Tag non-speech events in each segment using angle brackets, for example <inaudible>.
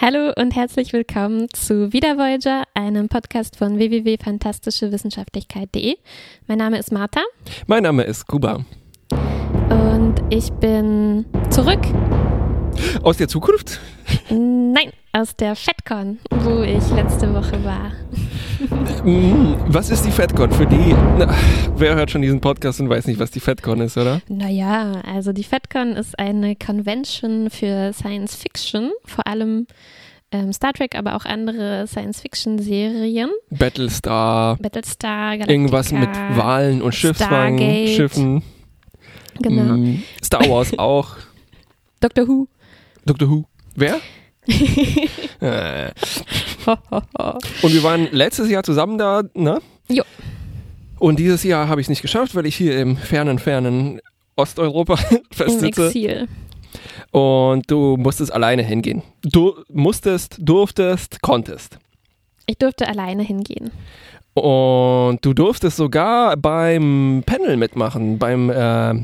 Hallo und herzlich willkommen zu Wieder Voyager, einem Podcast von www.fantastischewissenschaftlichkeit.de. Mein Name ist Martha. Mein Name ist Kuba. Und ich bin zurück. Aus der Zukunft? Nein, aus der FedCon, wo ich letzte Woche war. Mm, was ist die FedCon? Für die, na, wer hört schon diesen Podcast und weiß nicht, was die FedCon ist, oder? Naja, also die FedCon ist eine Convention für Science Fiction, vor allem ähm, Star Trek, aber auch andere Science-Fiction-Serien. Battlestar. Battlestar, Galactica, Irgendwas mit Wahlen und Schiffswagen. Schiffen. Genau. Mm, Star Wars <laughs> auch. Doctor Who. Doctor Who. Wer? Äh. <laughs> <laughs> Und wir waren letztes Jahr zusammen da, ne? Jo. Und dieses Jahr habe ich es nicht geschafft, weil ich hier im fernen, fernen Osteuropa <laughs> Im festsitze. Exil. Und du musstest alleine hingehen. Du musstest, durftest, konntest. Ich durfte alleine hingehen. Und du durftest sogar beim Panel mitmachen, beim äh,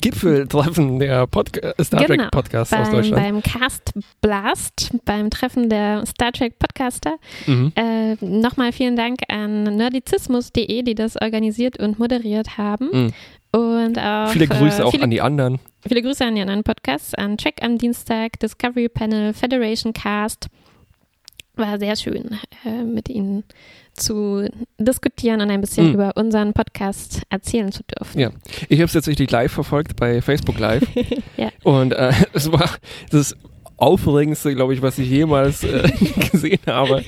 Gipfeltreffen der Podca Star Genau, Trek Podcasts aus beim, Deutschland. beim Cast Blast, beim Treffen der Star Trek Podcaster. Mhm. Äh, Nochmal vielen Dank an nerdizismus.de, die das organisiert und moderiert haben. Mhm. Und auch Viele Grüße äh, auch viele, an die anderen. viele Grüße an die anderen Podcasts, an Track am Dienstag, Discovery Panel, Federation Cast. War sehr schön, äh, mit Ihnen zu diskutieren und ein bisschen Mhm. über unseren Podcast erzählen zu dürfen. Ja. Ich habe es tatsächlich live verfolgt bei Facebook Live. <laughs> Ja. Und äh, <laughs> es war das Aufregendste, glaube ich, was ich jemals äh, <laughs> gesehen habe.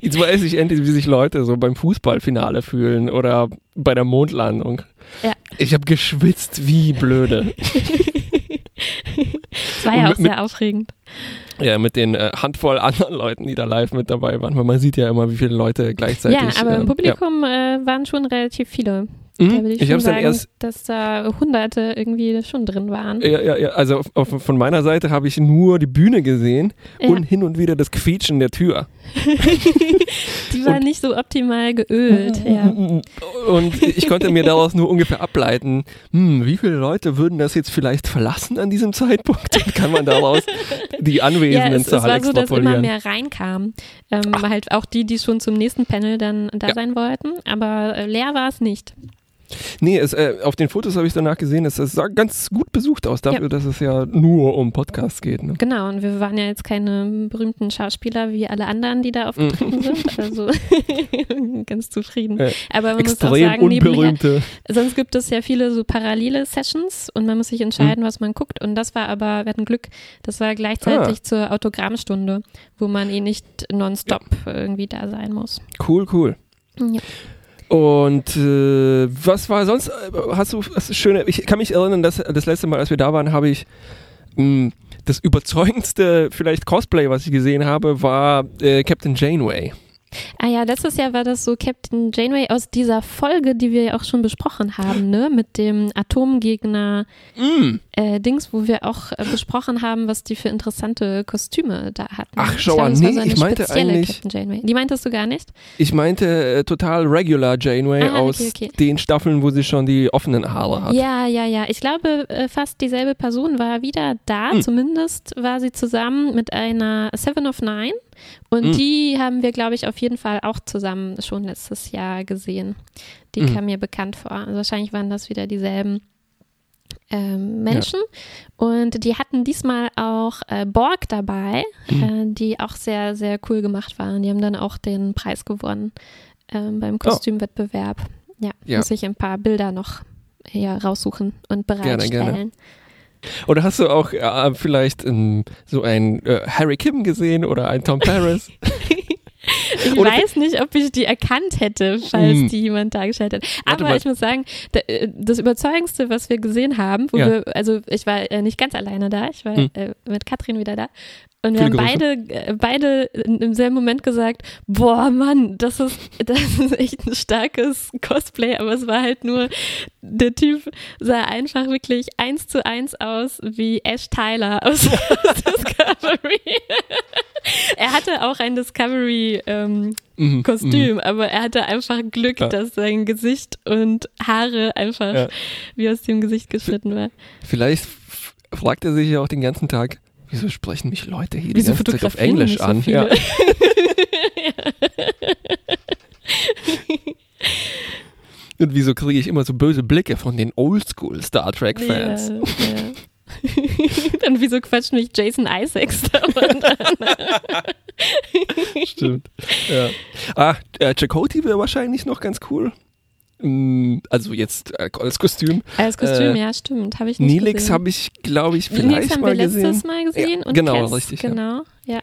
Jetzt weiß ich endlich, wie sich Leute so beim Fußballfinale fühlen oder bei der Mondlandung. Ja. Ich habe geschwitzt wie blöde. Es war ja auch mit- mit- sehr aufregend. Ja, mit den äh, Handvoll anderen Leuten, die da live mit dabei waren. Weil man sieht ja immer, wie viele Leute gleichzeitig. Ja, aber im ähm, Publikum äh, waren schon relativ viele. Ja. Mhm. ich, Ich habe es dann erst dass da Hunderte irgendwie schon drin waren. Ja, ja, ja. Also auf, auf, von meiner Seite habe ich nur die Bühne gesehen Ja. und hin und wieder das Quietschen der Tür. <laughs> Die war und- nicht so optimal geölt. Ja. Und ich konnte mir daraus nur ungefähr ableiten, hm, wie viele Leute würden das jetzt vielleicht verlassen an diesem Zeitpunkt? Und kann man daraus die <laughs> Ja, anwesenden es, es Zahl war so, dass immer mehr reinkam. Ähm, halt auch die, die schon zum nächsten Panel dann da Ja. sein wollten. Aber äh, leer war es nicht. Nee, es, äh, auf den Fotos habe ich danach gesehen, es, es sah ganz gut besucht aus, dafür, Ja. dass es ja nur um Podcasts geht. Ne? Genau, und wir waren ja jetzt keine berühmten Schauspieler wie alle anderen, die da aufgetreten sind. <laughs> Also <laughs> ganz zufrieden. Äh, Aber man muss auch sagen, nebenher, unberühmte. Sonst gibt es ja viele so parallele Sessions und man muss sich entscheiden, was man guckt. Und das war aber, wir hatten Glück, das war gleichzeitig zur Autogrammstunde, wo man eh nicht nonstop irgendwie da sein muss. Cool, cool. Ja. Und äh, was war sonst? Hast du das schöne? Ich kann mich erinnern, dass das letzte Mal, als wir da waren, habe ich mh, das überzeugendste vielleicht Cosplay, was ich gesehen habe, war äh, Captain Janeway. Ah ja, letztes Jahr war das so Captain Janeway aus dieser Folge, die wir ja auch schon besprochen haben, ne? Mit dem Atomgegner Mm. äh, Dings, wo wir auch äh, besprochen haben, was die für interessante Kostüme da hatten. Ach, schau an, nee, so ich meinte eigentlich- Captain Janeway. Die meintest du gar nicht? Ich meinte äh, total regular Janeway Ah, okay, aus okay. den Staffeln, wo sie schon die offenen Haare hat. Ja, ja, ja. Ich glaube, äh, fast dieselbe Person war wieder da. Hm. Zumindest war sie zusammen mit einer Seven of Nine. Und Hm. die haben wir, glaube ich, auf jeden Fall auch zusammen schon letztes Jahr gesehen. Die Hm. kam mir bekannt vor. Also wahrscheinlich waren das wieder dieselben ähm, Menschen. Und die hatten diesmal auch äh, Borg dabei, Hm. äh, die auch sehr, sehr cool gemacht waren. Die haben dann auch den Preis gewonnen ähm, beim Oh. Kostümwettbewerb. Ja, Ja. muss ich ein paar Bilder noch hier raussuchen und Gerne, bereitstellen. gerne. Oder hast du auch äh, vielleicht ähm, so ein äh, Harry Kim gesehen oder ein Tom Paris? <laughs> Ich Oder- weiß nicht, ob ich die erkannt hätte, falls Hm. die jemand dargestellt hat. Aber ich muss sagen, äh, das Überzeugendste, was wir gesehen haben, wo Ja. wir, also ich war äh, nicht ganz alleine da, ich war äh, mit Katrin wieder da. Und wir haben beide, äh, beide im selben Moment gesagt, boah Mann, das ist, <laughs> das ist echt ein starkes Cosplay, aber es war halt nur, der Typ sah einfach wirklich eins zu eins aus wie Ash Tyler <laughs> aus Discovery. <laughs> er hatte auch ein Discovery ähm, Mhm, Kostüm, aber er hatte einfach Glück, Ja. dass sein Gesicht und Haare einfach Ja. wie aus dem Gesicht geschnitten war. Vielleicht fragt er sich ja auch den ganzen Tag, Wieso sprechen mich Leute hier Wieso die ganze Zeit auf Englisch so an? Ja. <laughs> Und wieso kriege ich immer so böse Blicke von den Oldschool Star Trek Fans? Ja, ja. <laughs> Dann wieso quatscht mich Jason Isaacs an? <laughs> Stimmt. Ja. Ah, äh, Chakoti wäre wahrscheinlich noch ganz cool. Mm, Also jetzt äh, als Kostüm. Als Kostüm, Äh, ja, stimmt. Habe ich nicht Nilix habe ich, glaube ich, Nilix vielleicht haben mal wir letztes gesehen. Mal gesehen Ja, und genau, Cass, richtig, ja. Genau, ja.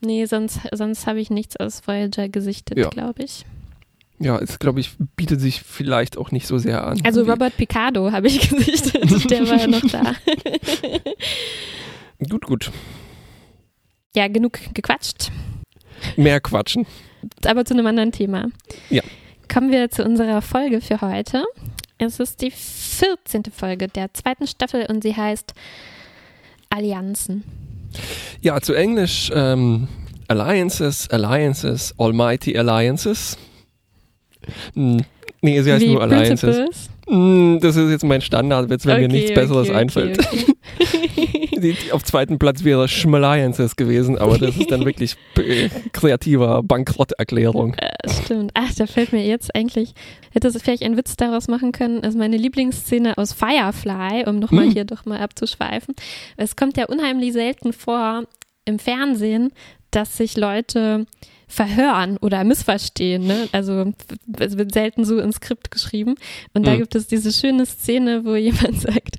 Nee, sonst, sonst habe ich nichts aus Voyager gesichtet, Ja. glaube ich. Ja, es glaube ich bietet sich vielleicht auch nicht so sehr an. Also Robert Picardo habe ich <laughs> gesichtet, der war ja noch da. <laughs> Gut, gut. Ja, genug gequatscht, Mehr quatschen. aber zu einem anderen Thema. Ja. Kommen wir zu unserer Folge für heute. Es ist die 14. Folge der zweiten Staffel und sie heißt Allianzen. Ja, zu Englisch ähm, Alliances, Alliances, Almighty Alliances. Hm, Nee, sie heißt Wie nur Alliances. Principles. Hm, Das ist jetzt mein Standardwitz, wenn mir nichts Besseres okay, einfällt. <laughs> Okay, Die, die auf zweiten Platz wäre Schmalliances gewesen, aber das ist dann <laughs> wirklich äh, kreativer Bankrotterklärung. Äh, stimmt. Ach, da fällt mir jetzt eigentlich, hätte es vielleicht einen Witz daraus machen können, ist meine Lieblingsszene aus Firefly, um nochmal Hm. hier doch mal abzuschweifen. Es kommt ja unheimlich selten vor im Fernsehen, dass sich Leute verhören oder missverstehen. Ne? Also es wird selten so ins Skript geschrieben. Und da Mhm. gibt es diese schöne Szene, wo jemand <laughs> sagt,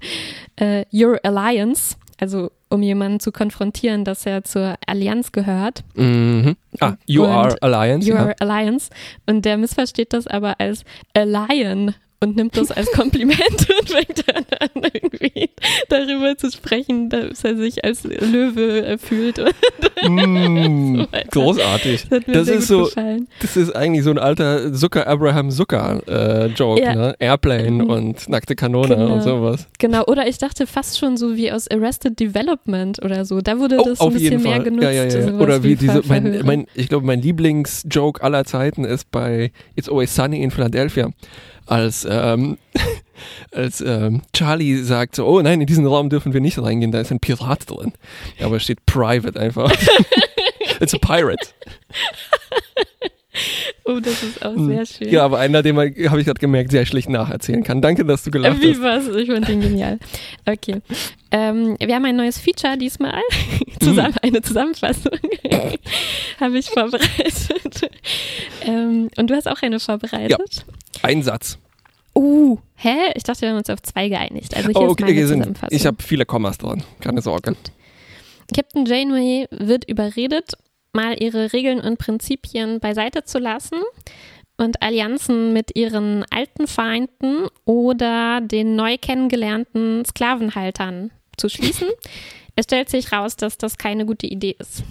äh, Your Alliance, also um jemanden zu konfrontieren, dass er zur Allianz gehört. Mhm. Ah, you are Alliance. Your Ja. Alliance. Und der missversteht das aber als a lion und nimmt das als Kompliment <laughs> und fängt dann an, irgendwie darüber zu sprechen, dass er sich als Löwe äh, fühlt. <laughs> Mm, so großartig. das Das ist so, gefallen. das ist eigentlich so ein alter Zucker Abraham Zucker äh, Joke, Ja. ne? Airplane Mhm. und nackte Kanone Genau. und sowas. Genau, oder ich dachte fast schon so wie aus Arrested Development oder so. Da wurde das ein Oh, auf bisschen mehr genutzt. ja, ja, ja. Oder wie diese, Ver- mein, mein, ich glaube, mein Lieblingsjoke aller Zeiten ist bei It's Always Sunny in Philadelphia. Als, ähm, <laughs> als ähm, Charlie sagt so, oh nein, in diesen Raum dürfen wir nicht reingehen, da ist ein Pirat drin. Ja, aber es steht Private einfach. <laughs> It's a pirate. <laughs> oh, das ist auch Hm. sehr schön. Ja, aber einer, den man, habe ich gerade gemerkt, sehr schlecht nacherzählen kann. Danke, dass du gelacht Wie hast. war's? Ich fand den genial. Okay. Ähm, wir haben ein neues Feature diesmal. Zusammen, Eine Zusammenfassung habe ich vorbereitet. Ähm, und du hast auch eine vorbereitet? Ein Satz. Uh, hä? Ich dachte, wir haben uns auf zwei geeinigt. Also hier Oh, ist okay, meine hier sind, ich habe viele Kommas dran. Keine Sorge. Captain Janeway wird überredet, mal ihre Regeln und Prinzipien beiseite zu lassen und Allianzen mit ihren alten Feinden oder den neu kennengelernten Sklavenhaltern zu schließen. <laughs> Es stellt sich raus, dass das keine gute Idee ist.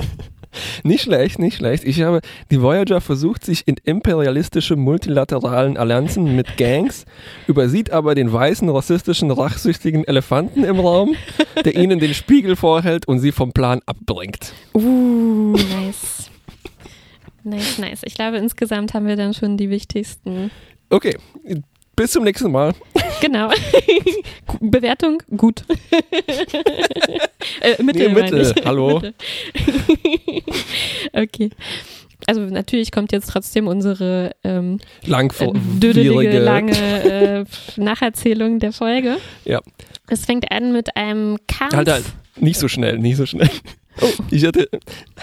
Nicht schlecht, nicht schlecht. Ich habe, die Voyager versucht sich in imperialistische multilateralen Allianzen mit Gangs, übersieht aber den weißen, rassistischen, rachsüchtigen Elefanten im Raum, der ihnen den Spiegel vorhält und sie vom Plan abbringt. Uh, nice. Nice, nice. Ich glaube, insgesamt haben wir dann schon die wichtigsten. Okay, bis zum nächsten Mal. Genau. <laughs> Bewertung gut. <laughs> äh, Mittel, Nee, Mittel. Hallo. Mittel. <laughs> okay. Also natürlich kommt jetzt trotzdem unsere ähm, äh, dödelige, Langwierige. lange äh, Nacherzählung der Folge. Ja. Es fängt an mit einem Kampf. Halt, halt. Nicht so schnell, nicht so schnell. Oh. Ich hatte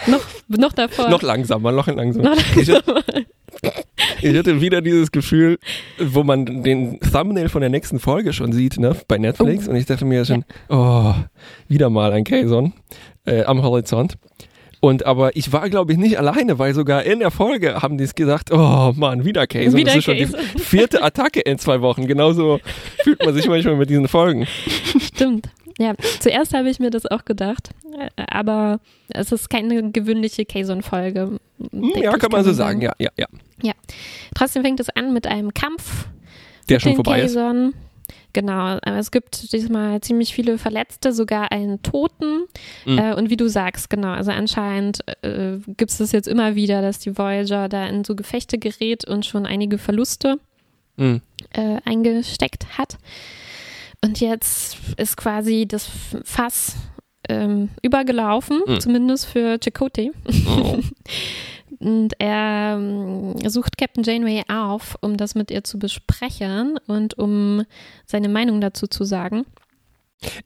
Noch, noch davor. noch langsamer, noch langsamer. Noch Ich hatte, ich hatte wieder dieses Gefühl, wo man den Thumbnail von der nächsten Folge schon sieht, ne, bei Netflix. Oh. Und ich dachte mir schon, oh, wieder mal ein Kazon äh, am Horizont. Und aber ich war, glaube ich, nicht alleine, weil sogar in der Folge haben die es gesagt, oh Mann, wieder. Wieder das ist schon Kazon. die <laughs> vierte Attacke in zwei Wochen. Genauso fühlt man sich manchmal mit diesen Folgen. Stimmt. Ja, zuerst habe ich mir das auch gedacht, äh, aber es ist keine gewöhnliche Kazon-Folge. Hm, ja, kann man so sagen, ja, ja, ja. Trotzdem fängt es an mit einem Kampf. Der mit schon den vorbei ist. Kazon. Genau, aber es gibt diesmal ziemlich viele Verletzte, sogar einen Toten. Mhm. Äh, und wie du sagst, genau, also anscheinend äh, gibt es das jetzt immer wieder, dass die Voyager da in so Gefechte gerät und schon einige Verluste Hm. äh, eingesteckt hat. Und jetzt ist quasi das Fass ähm, übergelaufen, Mhm. zumindest für Chakotay. Oh. <laughs> Und er ähm, sucht Captain Janeway auf, um das mit ihr zu besprechen und um seine Meinung dazu zu sagen.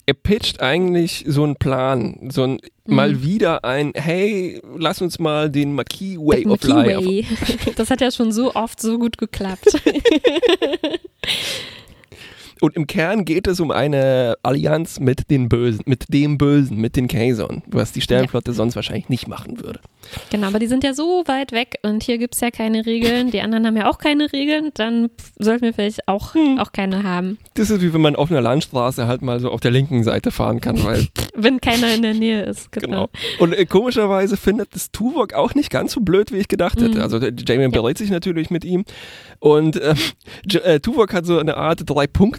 er pitcht eigentlich so einen Plan, so ein Mhm. mal wieder ein, hey, lass uns mal den Marquis Way of Life. <laughs> Das hat ja schon so oft so gut geklappt. <laughs> Und im Kern geht es um eine Allianz mit den Bösen, mit dem Bösen, mit den Kaiser'n, was die Sternflotte sonst wahrscheinlich nicht machen würde. genau, aber die sind ja so weit weg und hier gibt es ja keine Regeln. Die anderen haben ja auch keine Regeln. Dann sollten wir vielleicht auch, Hm. auch keine haben, Das ist wie wenn man auf einer Landstraße halt mal so auf der linken Seite fahren kann, weil <laughs> wenn keiner in der Nähe ist. Genau. Genau. Und äh, komischerweise findet das Tuvok auch nicht ganz so blöd, wie ich gedacht hätte. Mhm. Also Jamie berät sich natürlich mit ihm. Und äh, äh, Tuvok hat so eine Art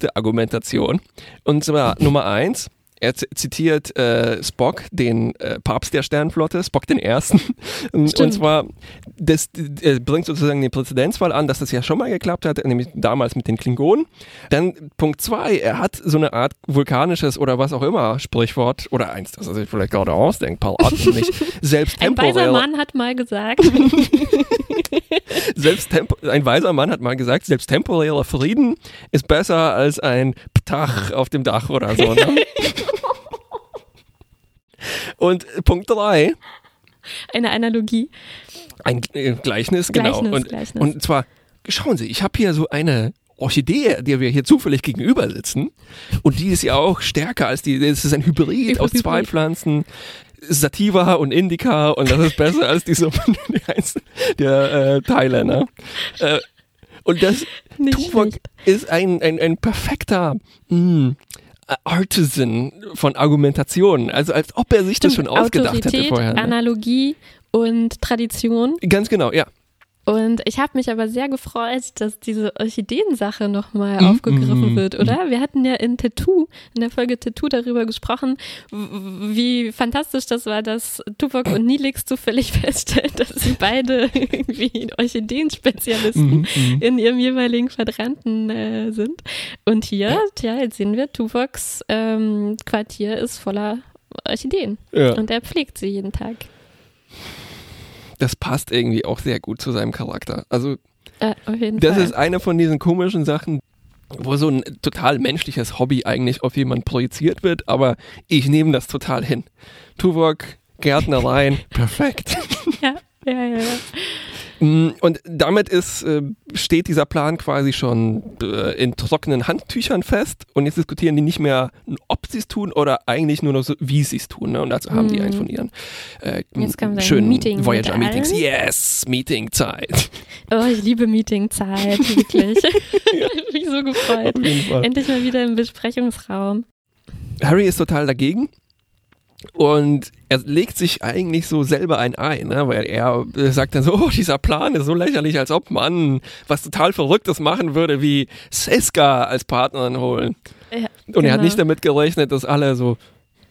Drei-Punkte-Argumentation. Und zwar Nummer eins. Er zitiert äh, Spock, den äh, Papst der Sternflotte, Spock den Ersten. <laughs> Und, Stimmt. und zwar, das äh, bringt sozusagen den Präzedenzfall an, dass das ja schon mal geklappt hat, nämlich damals mit den Klingonen. Dann Punkt zwei, er hat so eine Art vulkanisches oder was auch immer Sprichwort, oder eins, das er sich vielleicht gerade ausdenkt, parat nicht, <laughs> selbst Ein weiser Mann hat mal gesagt, <laughs> selbst ein weiser Mann hat mal gesagt, selbst temporärer Frieden ist besser als ein Ptach auf dem Dach oder so. Ne? Und Punkt drei, eine Analogie. ein äh, Gleichnis, genau. Gleichnis, und, Gleichnis. und zwar, schauen Sie, ich habe hier so eine Orchidee, der wir hier zufällig gegenüber sitzen. Und die ist ja auch stärker als die, es ist ein Hybrid aus Hybrid. zwei Pflanzen. Sativa und Indica und das ist besser als die Summe <laughs> die heißen- der äh, Teile. Ne? Äh, und das Tuvok ist ein, ein, ein perfekter mh, Artisan von Argumentation. Also als ob er sich das schon Stimmt, ausgedacht hätte Autorität, vorher. Ne? Analogie und Tradition. Ganz genau, ja. Und ich habe mich aber sehr gefreut, dass diese Orchideensache nochmal Mhm. aufgegriffen wird, oder? Wir hatten ja in Tattoo, in der Folge Tattoo darüber gesprochen, wie fantastisch das war, dass Tuvok und Nilix zufällig <laughs> feststellen, dass sie beide <laughs> irgendwie Orchideenspezialisten Mhm, mhm. in ihrem jeweiligen Quadranten äh, sind. Und hier, tja, jetzt sehen wir, Tuvoks ähm, Quartier ist voller Orchideen. ja. Und er pflegt sie jeden Tag. Das passt irgendwie auch sehr gut zu seinem Charakter. Also Äh, auf jeden das Fall. ist eine von diesen komischen Sachen, wo so ein total menschliches Hobby eigentlich auf jemanden projiziert wird, aber ich nehme das total hin. Tuvok, Gärtnereien, perfekt. ja, ja, ja. ja. Mm, Und damit ist, äh, steht dieser Plan quasi schon äh, in trockenen Handtüchern fest und jetzt diskutieren die nicht mehr, ob sie es tun oder eigentlich nur noch so, wie sie es tun. Ne? Und dazu haben die Mhm. einen von ihren äh, schönen Meeting Voyager-Meetings. Yes, Meetingzeit. <laughs> Oh, ich liebe Meetingzeit, wirklich. <laughs> Ich hab mich so gefreut. Endlich mal wieder im Besprechungsraum. Harry ist total dagegen. Und er legt sich eigentlich so selber ein Ei, ne? weil er sagt dann so, <laughs> oh, dieser Plan ist so lächerlich, als ob man was total Verrücktes machen würde, wie Seska als Partnerin holen. Ja, Und er hat genau. nicht damit gerechnet, dass alle so,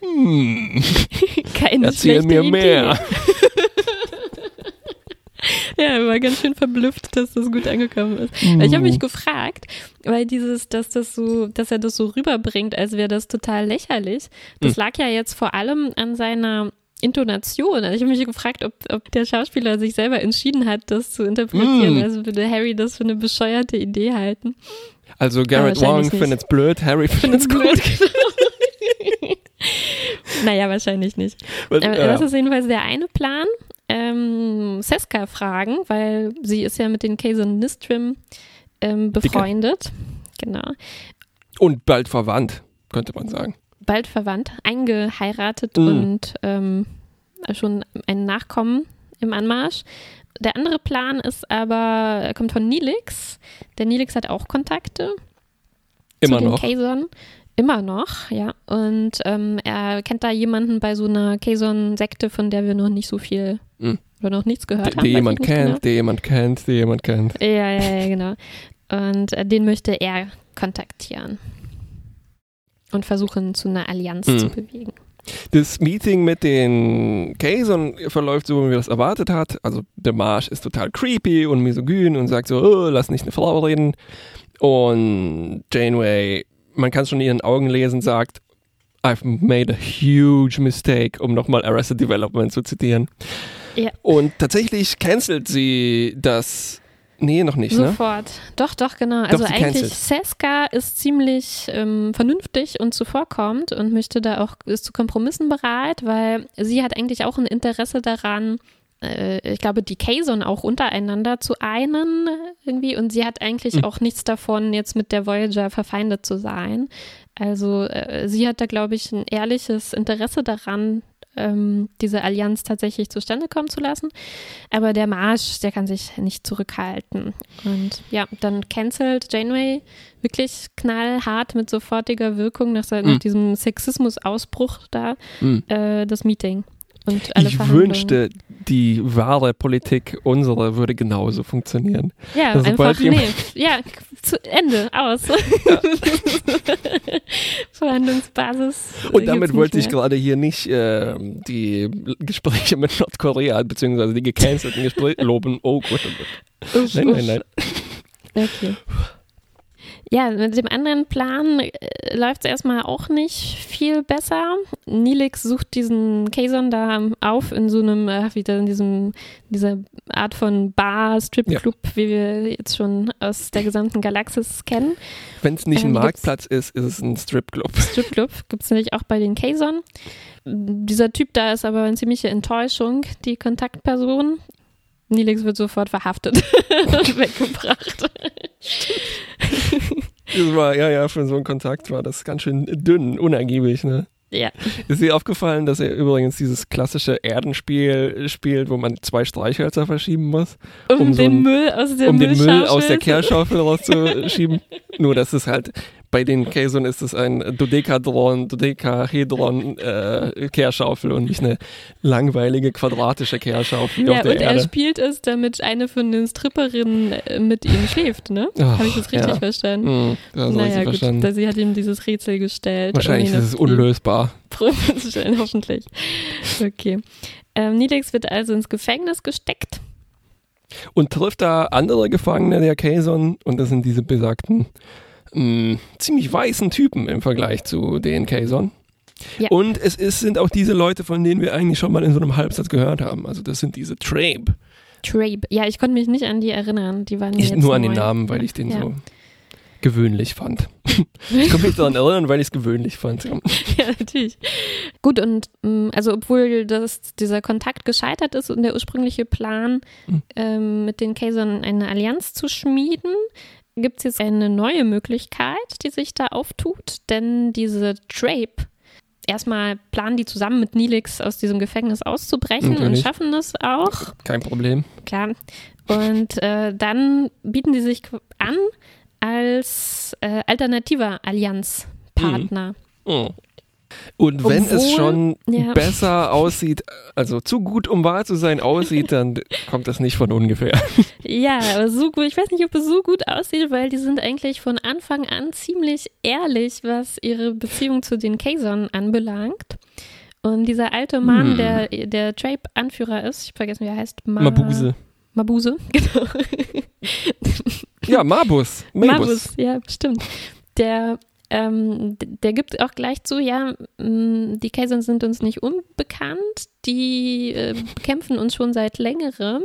hm, <laughs> Keine erzähl mir Idee. mehr. <laughs> <laughs> Ja, er war ganz schön verblüfft, dass das gut angekommen ist. Ich habe mich gefragt, weil dieses, dass das so, dass er das so rüberbringt, als wäre das total lächerlich. Das Hm. lag ja jetzt vor allem an seiner Intonation. Also ich habe mich gefragt, ob, ob der Schauspieler sich selber entschieden hat, das zu interpretieren. Mm. Also würde Harry das für eine bescheuerte Idee halten. Also Garrett Wong nicht. findet's blöd, Harry Findet's findet's gut. <laughs> Naja, wahrscheinlich nicht. Was- Aber ja. Das ist jedenfalls der eine Plan. Ähm, Seska fragen, weil sie ist ja mit den Kazon Nistrim ähm, befreundet. Genau. Und bald verwandt, könnte man sagen. Bald verwandt, eingeheiratet Mm. und ähm, schon ein Nachkommen im Anmarsch. Der andere Plan ist aber, er kommt von Nilix. Der Nilix hat auch Kontakte Immer zu den noch. Kazon. Immer noch, ja. Und ähm, er kennt da jemanden bei so einer Kazon-Sekte, von der wir noch nicht so viel Mhm. oder noch nichts gehört haben. der weiß jemand nicht kennt, der jemand kennt, der jemand kennt. Genau. Ja, ja, ja, genau. Und äh, den möchte er kontaktieren. Und versuchen, zu einer Allianz Mhm. zu bewegen. Das Meeting mit den Kazon verläuft so, wie wir das erwartet hat. Also der Marsch ist total creepy und misogyn und sagt so, oh, lass nicht eine Frau reden. Und Janeway, man kann es schon in ihren Augen lesen, sagt, I've made a huge mistake, um nochmal Arrested Development zu zitieren. Ja. Und tatsächlich cancelt sie das. Nee, noch nicht, ne? Sofort. Doch, doch, genau. Also sie eigentlich. Seska ist ziemlich ähm, vernünftig und zuvorkommend und möchte da auch, ist zu Kompromissen bereit, weil sie hat eigentlich auch ein Interesse daran, äh, ich glaube, die Kazon auch untereinander zu einen irgendwie und sie hat eigentlich Hm. auch nichts davon, jetzt mit der Voyager verfeindet zu sein. Also äh, sie hat da, glaube ich, ein ehrliches Interesse daran, ähm, diese Allianz tatsächlich zustande kommen zu lassen. Aber der Marsch, der kann sich nicht zurückhalten. Und ja, dann cancelt Janeway wirklich knallhart mit sofortiger Wirkung nach, se- nach Mhm. diesem Sexismus-Ausbruch da Mhm. äh, das Meeting. Und alle Ich wünschte, die wahre Politik unsere würde genauso funktionieren. Ja, Also einfach, nee, ja, zu Ende, aus. <laughs> Verhandlungsbasis. Und damit wollte ich gerade hier nicht äh, die Gespräche mit Nordkorea beziehungsweise die gecancelten Gespräche loben. Oh Gott, oh Gott. Uff, Nein, uff. nein, nein. Okay. Ja, mit dem anderen Plan äh, läuft es erstmal auch nicht viel besser. Nilix sucht diesen Kazon da auf in so einem, äh, wieder in diesem, dieser Art von Bar, Stripclub, wie wir jetzt schon aus der gesamten Galaxis kennen. Wenn es nicht ein Ähm, gibt's- Marktplatz ist, ist es ein Stripclub. <laughs> Stripclub gibt es nämlich auch bei den Kazon. Dieser Typ da ist aber eine ziemliche Enttäuschung, die Kontaktperson. Nilix wird sofort verhaftet und <laughs> weggebracht. Das war, ja, ja, für so einen Kontakt war das ganz schön dünn, unergiebig, ne? Ja. Ist dir aufgefallen, dass er übrigens dieses klassische Erdenspiel spielt, wo man zwei Streichhölzer verschieben muss, Um, Um so den ein- Müll aus der um den Müll aus der Kehrschaufel rauszuschieben? <laughs> Nur, dass es halt bei den Käsern ist es ein Dodekadron, Dodekahedron äh, Kehrschaufel und nicht eine langweilige quadratische Kehrschaufel Ja, und er Erde. spielt es, damit eine von den Stripperinnen äh, mit ihm schläft, ne? Habe ich das richtig ja. verstanden? Hm, das naja, gut, verstanden. da, sie hat ihm dieses Rätsel gestellt. Wahrscheinlich ihn ist es unlösbar. <laughs> Probe zu stellen, hoffentlich. Okay. Ähm, Nilix wird also ins Gefängnis gesteckt. und trifft da andere Gefangene der Kazon und das sind diese besagten mh, ziemlich weißen Typen im Vergleich zu den Kazon. Ja. Und es ist, sind auch diese Leute, von denen wir eigentlich schon mal in so einem Halbsatz gehört haben. Also das sind diese Trabe. Trabe. Ja, ich konnte mich nicht an die erinnern. Die waren Ich nur an den. Namen, weil ich den Ja. so gewöhnlich fand. <laughs> ich kann mich daran erinnern, weil ich es gewöhnlich fand. Ja. <laughs> ja, natürlich. Gut, und ähm, also obwohl das, dieser Kontakt gescheitert ist und der ursprüngliche Plan, Mhm. ähm, mit den Kazon eine Allianz zu schmieden, gibt es jetzt eine neue Möglichkeit, die sich da auftut, denn diese Trape, erstmal planen die zusammen mit Nilix aus diesem Gefängnis auszubrechen und Natürlich. schaffen das auch. Kein Problem. Klar. Und äh, dann bieten die sich an als äh, alternativer Allianzpartner. Oh. Und wenn es Obwohl- schon ja. besser aussieht, also zu gut um wahr zu sein aussieht, dann kommt das nicht von ungefähr. Ja, aber so gut, ich weiß nicht, ob es so gut aussieht, weil die sind eigentlich von Anfang an ziemlich ehrlich, was ihre Beziehung zu den Kazon anbelangt. Und dieser alte Mann, Hm. der der Trape-Anführer ist, ich vergesse, wie er heißt. Ma Mabuse. Mabuse, <laughs> genau. Ja, Mabus. Mabus. Mabus, ja, stimmt. Der, ähm, der gibt auch gleich zu, ja, die Kazon sind uns nicht unbekannt, die äh, kämpfen uns schon seit längerem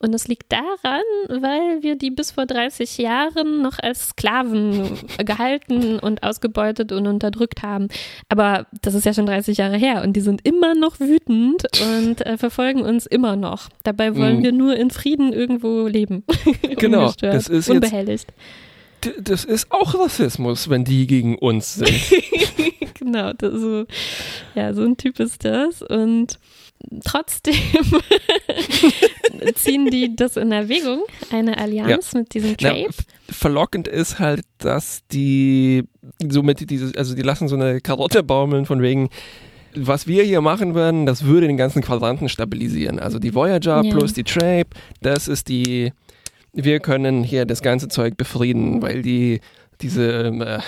und das liegt daran, weil wir die bis vor 30 Jahren noch als Sklaven gehalten und ausgebeutet und unterdrückt haben. Aber das ist ja schon 30 Jahre her und die sind immer noch wütend und äh, verfolgen uns immer noch. Dabei wollen Mhm. wir nur in Frieden irgendwo leben. <laughs> Genau, das ist jetzt- unbehelligt. D- Das ist auch Rassismus, wenn die gegen uns sind. <laughs> Genau, so, ja, so ein Typ ist das. Und trotzdem <laughs> ziehen die das in Erwägung, eine Allianz mit diesem Trape. verlockend ist halt, dass die somit dieses, also die lassen so eine Karotte baumeln von wegen, was wir hier machen würden, das würde den ganzen Quadranten stabilisieren. Also die Voyager Ja. plus die Trape, das ist die, wir können hier das ganze Zeug befrieden, weil die, diese, ähm, äh,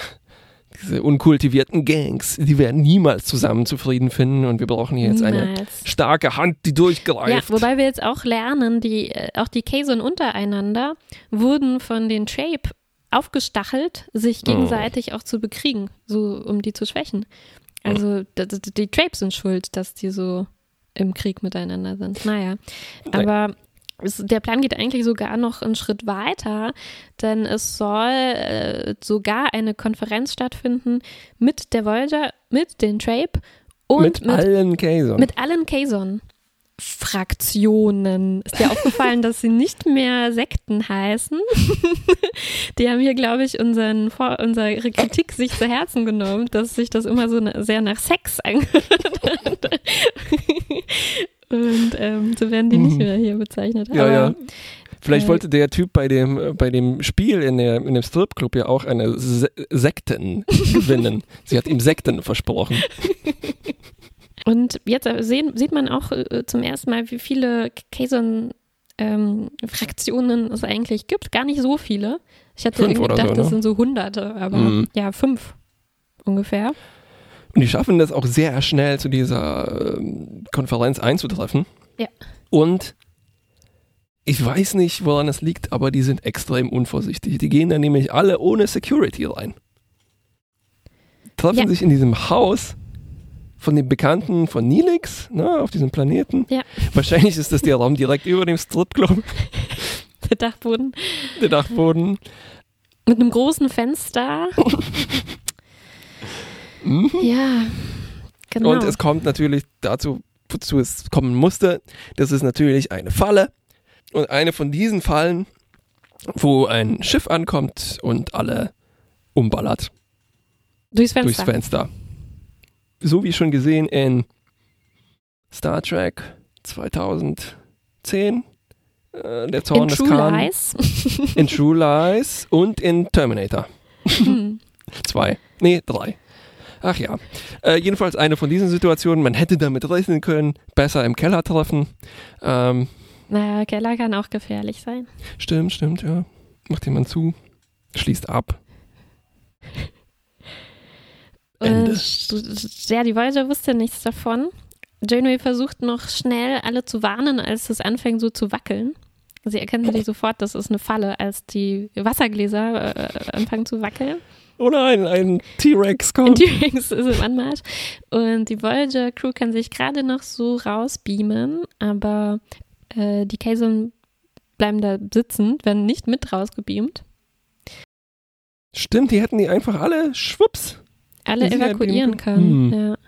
diese unkultivierten Gangs, die werden niemals zusammen zufrieden finden und wir brauchen hier jetzt eine Niemals. starke Hand, die Ja, durchgreift. wobei wir jetzt auch lernen, die, äh, auch die Kazon untereinander wurden von den Trape aufgestachelt, sich Oh. gegenseitig auch zu bekriegen, so um die zu schwächen. Also d- d- die Trapes sind schuld, dass die so im Krieg miteinander sind. Naja, aber der Plan geht eigentlich sogar noch einen Schritt weiter, denn es soll äh, sogar eine Konferenz stattfinden mit der Voyager, mit den Trape und mit, mit, allen Käsern. mit allen Kazon. Fraktionen. Ist dir aufgefallen, <laughs> dass sie nicht mehr Sekten heißen? <laughs> Die haben hier, glaube ich, unseren, Vor- unsere Kritik sich zu Herzen genommen, dass sich das immer so sehr nach Sex angehört hat. <laughs> Und ähm, so werden die nicht Mhm. mehr hier bezeichnet. Ja, Aber, ja. Vielleicht äh, wollte der Typ bei dem, äh, bei dem Spiel in, der, in dem Stripclub ja auch eine Se Sekten <laughs> gewinnen. Sie hat ihm Sekten versprochen. <laughs> Und jetzt äh, sehen, sieht man auch äh, zum ersten Mal, wie viele Kazon-Fraktionen es eigentlich gibt. Gar nicht so viele. Ich hatte Fünf irgendwie gedacht, so, das ne? sind so hunderte, aber Mhm. ja, fünf ungefähr. Und die schaffen das auch sehr schnell zu dieser ähm, Konferenz einzutreffen. Ja. Und ich weiß nicht, woran das liegt, aber die sind extrem unvorsichtig. Die gehen da nämlich alle ohne Security rein. Treffen Ja. sich in diesem Haus von den Bekannten von Nilix, ne, auf diesem Planeten. Ja. Wahrscheinlich ist das der Raum direkt über dem Stripclub, <laughs> Der Dachboden der Dachboden. mit einem großen Fenster. <laughs> Mhm. Ja, genau. Und es kommt natürlich dazu, wozu es kommen musste. Das ist natürlich eine Falle. Und eine von diesen Fallen, wo ein Schiff ankommt und alle umballert durchs Fenster. durchs Fenster. So wie schon gesehen in Star Trek 2010, äh, der Zorn In des True Khan, Lies. in True Lies und in Terminator <laughs> Hm. 2. Nee, 3. Ach ja. Äh, jedenfalls eine von diesen Situationen. Man hätte damit rechnen können, besser im Keller treffen. Ähm, naja, Keller kann auch gefährlich sein. stimmt, stimmt, ja. Macht jemand zu, schließt ab. <laughs> Ende. Und, ja, die Voyager wusste nichts davon. Janeway versucht noch schnell alle zu warnen, als es anfängt so zu wackeln. Sie erkennen natürlich sofort, das ist eine Falle, als die Wassergläser äh, anfangen zu wackeln. Oh nein, ein T-Rex Ein kommt. T-Rex ist im Anmarsch. Und die Voyager-Crew kann sich gerade noch so rausbeamen, aber äh, die Kazon bleiben da sitzen, werden nicht mit rausgebeamt. Stimmt, die hätten die einfach alle schwupps. Alle evakuieren können. können. Ja.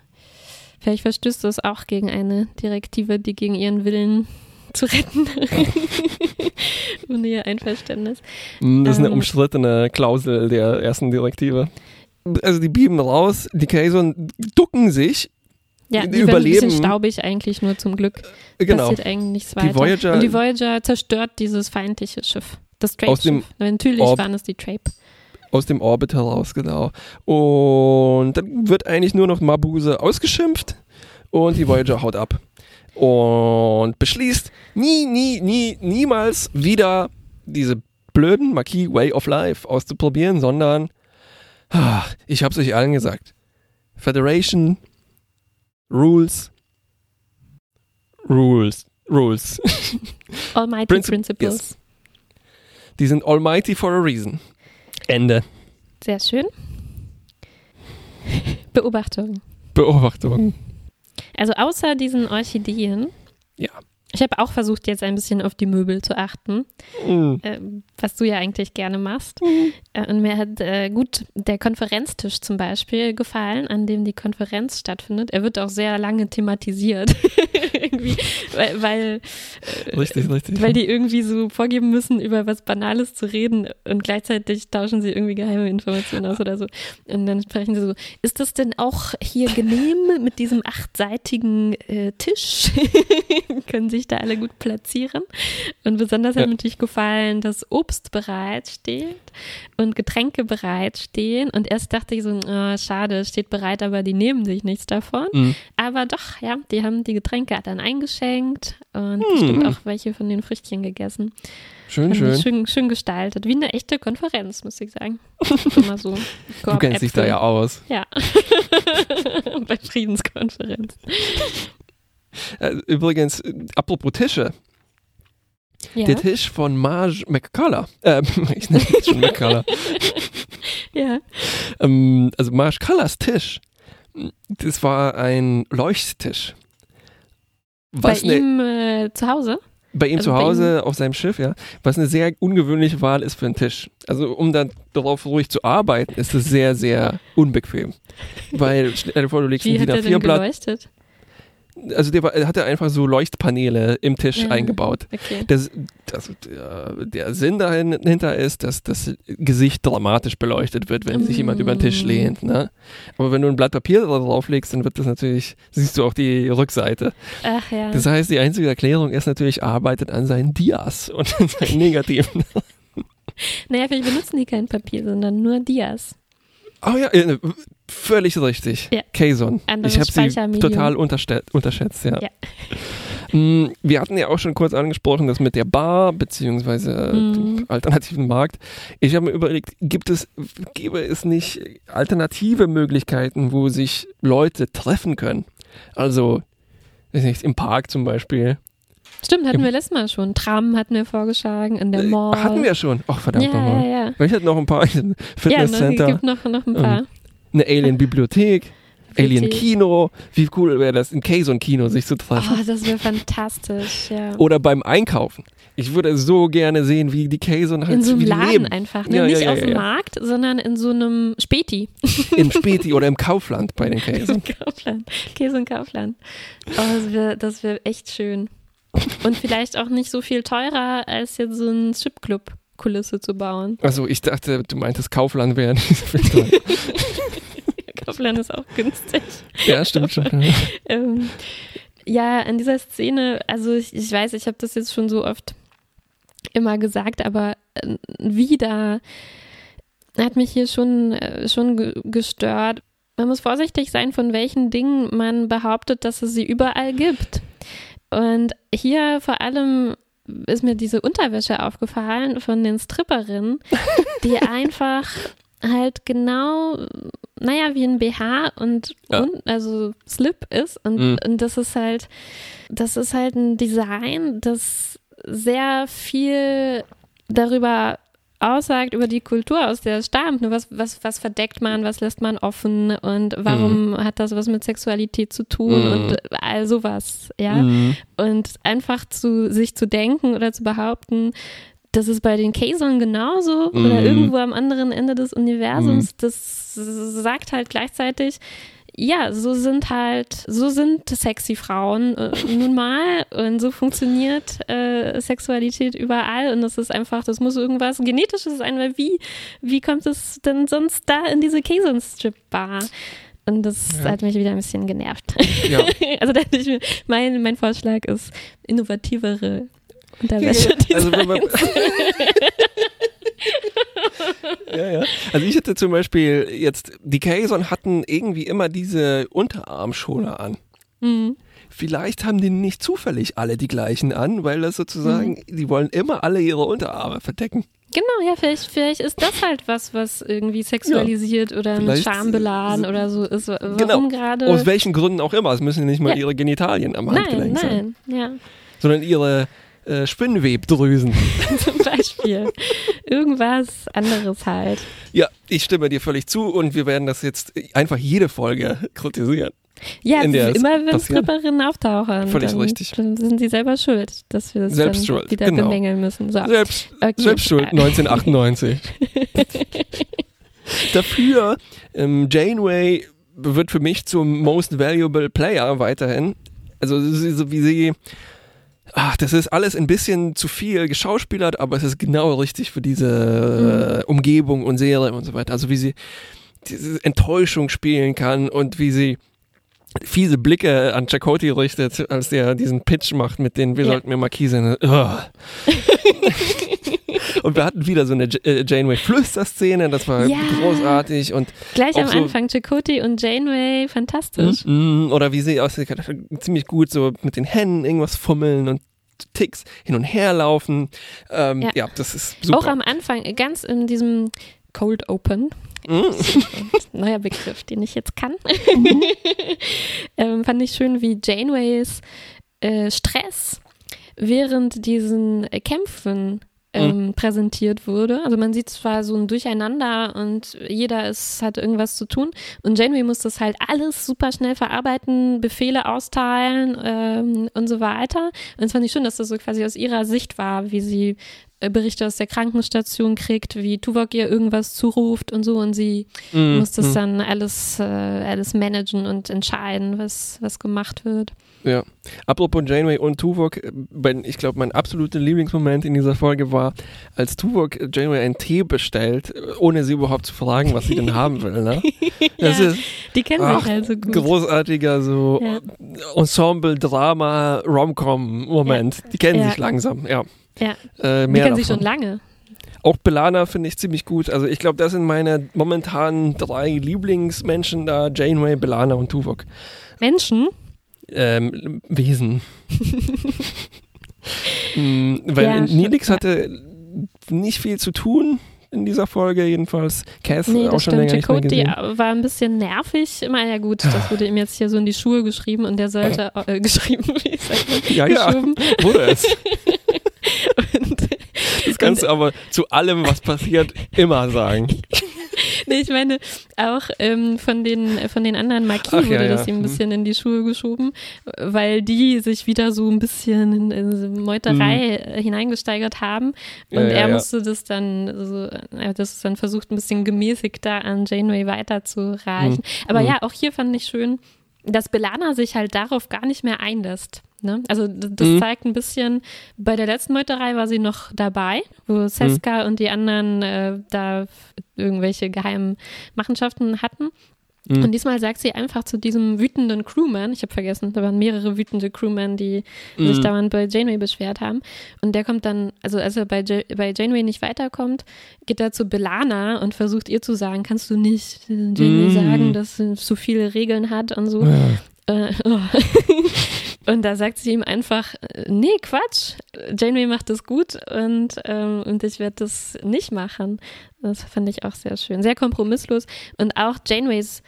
Vielleicht verstößt das auch gegen eine Direktive, die gegen ihren Willen zu retten. <laughs> Ohne ihr Einverständnis. Das ist eine Ähm. umstrittene Klausel der ersten Direktive. Also die bieben raus, die Kazon ducken sich. Ja, Die die werden ein überleben. bisschen staubig eigentlich nur zum Glück. Äh, Genau. Passiert eigentlich nichts Die weiter. Voyager- Und die Voyager zerstört dieses feindliche Schiff. Das Trape-Schiff. Natürlich Orb- waren es die Trape. aus dem Orbit heraus, genau. Und dann wird eigentlich nur noch Mabuse ausgeschimpft und die Voyager haut ab. Und beschließt, nie, nie, nie, niemals wieder diese blöden Marquis Way of Life auszuprobieren, sondern ah, ich hab's euch allen gesagt. Federation, Rules, Rules, Rules. <laughs> Almighty Princip- Principles. yes. Die sind almighty for a reason. Ende. Sehr schön. <laughs> Beobachtung. Beobachtung. Also außer diesen Orchideen. Ja. Ich habe auch versucht, jetzt ein bisschen auf die Möbel zu achten, Mm. äh, was du ja eigentlich gerne machst. Mhm. Äh, und mir hat äh, gut der Konferenztisch zum Beispiel gefallen, an dem die Konferenz stattfindet. Er wird auch sehr lange thematisiert. <laughs> irgendwie, weil, weil, Richtig, richtig. weil die irgendwie so vorgeben müssen, über was Banales zu reden und gleichzeitig tauschen sie irgendwie geheime Informationen aus oder so. Und dann sprechen sie so, ist das denn auch hier genehm mit diesem achtseitigen äh, Tisch? <laughs> Können sich da alle gut platzieren? Und besonders Ja. hat mir natürlich gefallen, dass Obst bereitsteht und Getränke bereitstehen. Und erst dachte ich so, oh, schade, steht bereit, aber die nehmen sich nichts davon. Mm. Aber doch, ja, die haben die Getränke dann eingeschenkt und Hm. bestimmt auch welche von den Früchtchen gegessen. Schön, schön. schön, schön gestaltet. Wie eine echte Konferenz, muss ich sagen. <laughs> Immer so. Du kennst dich da ja aus. Ja. <laughs> Bei Friedenskonferenz. Äh, Übrigens, äh, apropos Tische. Ja. Der Tisch von Marge McCullough. Ähm, <laughs> ich nenne ihn schon McCullough. <laughs> ja. ähm, also Marge Cullers Tisch Das war ein Leuchttisch. Bei Was ne- ihm äh, zu Hause? bei ihm also zu bei Hause auf seinem Schiff, ja. Was eine sehr ungewöhnliche Wahl ist für einen Tisch. Also um dann darauf ruhig zu arbeiten, ist es sehr, sehr unbequem. Weil, stell dir vor, du legst Wie ein DIN er denn A4-Blatt. Also der war, er hatte einfach so Leuchtpaneele im Tisch Ja. eingebaut. Okay. Das, das, der, der Sinn dahinter ist, dass das Gesicht dramatisch beleuchtet wird, wenn sich jemand über den Tisch Mm. lehnt. Ne? Aber wenn du ein Blatt Papier da drauflegst, dann wird das natürlich, siehst du auch die Rückseite. Ach ja. Das heißt, die einzige Erklärung ist natürlich, arbeitet an seinen Dias und an <laughs> seinen negativen. Naja, vielleicht benutzen die kein Papier, sondern nur Dias. Oh ja, äh, völlig richtig. Ja. Anderes Ich habe sie total unterschätzt, ja. Ja. <laughs> Mm, Wir hatten ja auch schon kurz angesprochen, das mit der Bar beziehungsweise Mhm. dem alternativen Markt. Ich habe mir überlegt, gibt es, gäbe es nicht alternative Möglichkeiten, wo sich Leute treffen können? Also, weiß nicht, im Park zum Beispiel. Stimmt, hatten Im- wir letztes Mal schon. Tram hatten wir vorgeschlagen, in der Äh, Mall. Hatten wir schon. Ach, verdammt ja, nochmal. ja, ja. Ich hatte noch ein paar ein Ja, ne, Fitnesscenter, es gibt noch, noch ein paar. eine Alien-Bibliothek, <laughs> Alien-Kino. Wie cool wäre das, in Kazon-Kino sich zu treffen? Oh, das wäre fantastisch, ja. Oder beim Einkaufen. Ich würde so gerne sehen, wie die Kazon halt in so einem Laden leben. einfach. Ne? Ja, ja, Nicht ja, auf dem ja. Markt, sondern in so einem Späti. <laughs> Im Späti oder im Kaufland bei den Kazon. <laughs> Kaufland. Käse und Kaufland. Oh, das wäre das wär echt schön. Und vielleicht auch nicht so viel teurer, als jetzt so ein Stripclub-Kulisse zu bauen. Also ich dachte, du meintest Kaufland wäre nicht so viel teuer. <laughs> Kaufland ist auch günstig. Ja, stimmt schon. Ähm, ja, an dieser Szene, also ich, ich weiß, ich habe das jetzt schon so oft immer gesagt, aber äh, wieder hat mich hier schon, äh, schon ge- gestört. Man muss vorsichtig sein, von welchen Dingen man behauptet, dass es sie überall gibt. Und hier vor allem ist mir diese Unterwäsche aufgefallen von den Stripperinnen, <laughs> die einfach halt genau, naja, wie ein BH und, Ja. und also Slip ist. Und, Mhm. und das ist halt, das ist halt ein Design, das sehr viel darüber aussagt, über die Kultur, aus der es stammt. Nur was, was, was verdeckt man, was lässt man offen und warum hat das was mit Sexualität zu tun Mhm. und all sowas, ja. Mhm. Und einfach zu sich zu denken oder zu behaupten, das ist bei den Kazon genauso oder Mhm. irgendwo am anderen Ende des Universums, das sagt halt gleichzeitig, ja, so sind halt, so sind sexy Frauen äh, <laughs> nun mal und so funktioniert äh, Sexualität überall und das ist einfach, das muss irgendwas Genetisches sein, weil wie, wie kommt es denn sonst da in diese Kazon-Strip-Bar? Und das Ja. hat mich wieder ein bisschen genervt. Ja. <laughs> Also ich mir, mein, mein Vorschlag ist innovativere <laughs> Unterwäsche. Also wenn man, <laughs> ja, ja. Also ich hatte zum Beispiel jetzt, die Kazon hatten irgendwie immer diese Unterarmschoner an. Mhm. Vielleicht haben die nicht zufällig alle die gleichen an, weil das sozusagen, Mhm. die wollen immer alle ihre Unterarme verdecken. Genau, ja, vielleicht, vielleicht ist das halt was, was irgendwie sexualisiert oder mit Scham beladen oder so ist. Warum Genau. gerade? Aus welchen Gründen auch immer. Es müssen nicht mal Ja. ihre Genitalien am Nein, Handgelenk sein, nein, ja, sondern ihre äh, Spinnwebdrüsen. <laughs> zum Beispiel. Irgendwas anderes halt. Ja, ich stimme dir völlig zu und wir werden das jetzt einfach jede Folge kritisieren. Ja, immer wenn. Stripperinnen auftauchen, Völlig dann, richtig. dann sind sie selber schuld, dass wir das Selbst dann schuld, wieder genau. bemängeln müssen. So. Selbst, Okay. selbst schuld, <laughs> 1998. <laughs> Dafür, ähm, Janeway wird für mich zum Most Valuable Player weiterhin. Also so wie sie, ach, das ist alles ein bisschen zu viel geschauspielert, aber es ist genau richtig für diese äh, Umgebung und Serie und so weiter. Also wie sie diese Enttäuschung spielen kann und wie sie fiese Blicke an Chakoti richtet, als der diesen Pitch macht mit den, wir Ja. sollten mir Markise. Ugh. <laughs> <laughs> <laughs> und wir hatten wieder so eine äh, Janeway-Flüster-Szene, das war Ja. großartig und Gleich am so- Anfang, Chakotay und Janeway, fantastisch. Mm, Oder wie sie aussieht, ziemlich gut so mit den Händen irgendwas fummeln und Ticks hin und her laufen. Ähm, ja. Ja. das ist super. Auch am Anfang, ganz in diesem Cold Open, <laughs> Mm. neuer Begriff, den ich jetzt kann, <laughs> ähm, fand ich schön, wie Janeways äh, Stress während diesen äh, Kämpfen ähm, präsentiert wurde. Also man sieht zwar so ein Durcheinander und jeder ist, hat irgendwas zu tun und Janeway muss das halt alles super schnell verarbeiten, Befehle austeilen ähm, und so weiter. Und es fand ich schön, dass das so quasi aus ihrer Sicht war, wie sie Berichte aus der Krankenstation kriegt, wie Tuvok ihr irgendwas zuruft und so und sie mm, muss das mm. dann alles, äh, alles managen und entscheiden, was, was gemacht wird. Ja. Apropos Janeway und Tuvok, ich glaube, mein absoluter Lieblingsmoment in dieser Folge war, als Tuvok Janeway einen Tee bestellt, ohne sie überhaupt zu fragen, was sie denn <laughs> haben will. Ne? Das ja, ist, die kennen ach, sich halt so gut. Großartiger so ja. Ensemble-Drama, Rom-Com-Moment. Ja. Die kennen sich langsam, ja. Ja. Äh, die kennen sich schon lange. Auch Belana finde ich ziemlich gut. Also ich glaube, das sind meine momentanen drei Lieblingsmenschen da. Janeway, Belana und Tuvok. Menschen? Ähm, Wesen. <laughs> mhm, weil ja, Nilix hatte nicht viel zu tun in dieser Folge jedenfalls. Cass nee, auch schon stimmt. länger Chakotay nicht mehr gesehen. war ein bisschen nervig. Immer ja gut, das wurde ihm jetzt hier so in die Schuhe geschrieben und der sollte äh, <laughs> geschrieben, wie sagt Ja, ja, wurde es. <laughs> das kannst du aber zu allem, was passiert, immer sagen. <laughs> nee, ich meine, auch ähm, von, den, von den anderen Marquis Ach, wurde ja, das ihm ein mhm. bisschen in die Schuhe geschoben, weil die sich wieder so ein bisschen in, in Meuterei mhm. hineingesteigert haben. Und er musste das dann, so, er hat das dann versucht, ein bisschen gemäßigter an Janeway weiterzureichen. Mhm. Aber mhm. ja, auch hier fand ich schön, dass Belana sich halt darauf gar nicht mehr einlässt. Ne? Also das mhm. zeigt ein bisschen, bei der letzten Meuterei war sie noch dabei, wo Seska mhm. und die anderen äh, da irgendwelche geheimen Machenschaften hatten. Mhm. Und diesmal sagt sie einfach zu diesem wütenden Crewman, ich habe vergessen, da waren mehrere wütende Crewmen, die mhm. sich dauernd bei Janeway beschwert haben. Und der kommt dann, also als er bei, ja bei Janeway nicht weiterkommt, geht er zu Belana und versucht ihr zu sagen, kannst du nicht Janeway mhm. sagen, dass sie so viele Regeln hat und so. Ja. Äh, <laughs> oh. Und da sagt sie ihm einfach, äh, nee, Quatsch, Janeway macht das gut und, ähm, und ich werde das nicht machen. Das fand ich auch sehr schön. Sehr kompromisslos. Und auch Janeways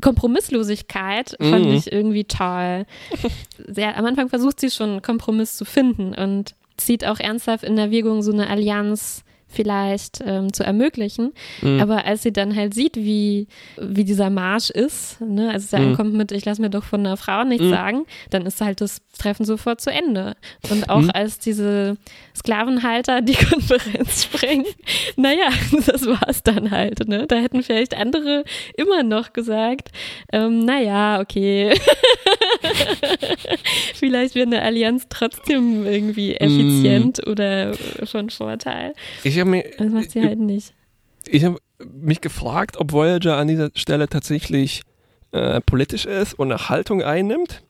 Kompromisslosigkeit fand mhm. ich irgendwie toll. <laughs> Sehr, am Anfang versucht sie schon, einen Kompromiss zu finden und zieht auch ernsthaft in Erwägung, so eine Allianz vielleicht ähm, zu ermöglichen. Mhm. Aber als sie dann halt sieht, wie, wie dieser Marsch ist, ne, also sie mhm. ankommt mit, ich lasse mir doch von einer Frau nichts mhm. sagen, dann ist halt das Treffen sofort zu Ende. Und auch mhm. als diese Sklavenhalter die <laughs> Konferenz sprengen, naja, <laughs> das war es dann halt. Ne? Da hätten vielleicht andere immer noch gesagt, ähm, naja, okay. <laughs> vielleicht wäre eine Allianz trotzdem irgendwie mhm. effizient oder von Vorteil. Ich habe mir. Das macht sie halt nicht. Ich habe mich gefragt, ob Voyager an dieser Stelle tatsächlich äh, politisch ist und eine Haltung einnimmt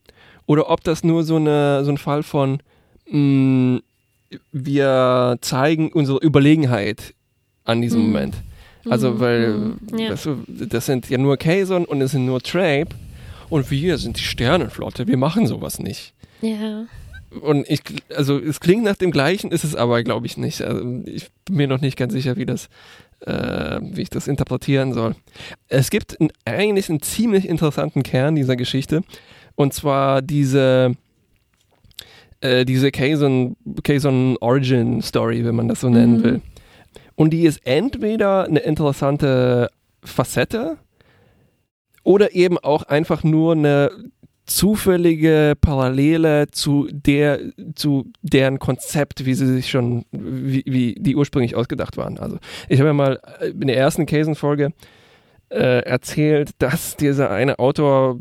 oder ob das nur so, eine, so ein Fall von mh, mm, wir zeigen unsere Überlegenheit an diesem hm. Moment. Also, hm. weil hm. Ja. Weißt du, das sind ja nur Kazon und es sind nur Trape und wir sind die Sternenflotte, wir machen sowas nicht. Ja. Und ich, also es klingt nach dem gleichen, ist es aber, glaube ich, nicht. Also ich bin mir noch nicht ganz sicher, wie das, äh, wie ich das interpretieren soll. Es gibt ein, eigentlich einen ziemlich interessanten Kern dieser Geschichte. Und zwar diese, äh, diese Kazon, Kazon Origin Story, wenn man das so nennen mhm. will. Und die ist entweder eine interessante Facette oder eben auch einfach nur eine zufällige Parallele zu der, zu deren Konzept, wie sie sich schon, wie, wie die ursprünglich ausgedacht waren. Also ich habe ja mal in der ersten Casen-Folge äh, erzählt, dass dieser eine Autor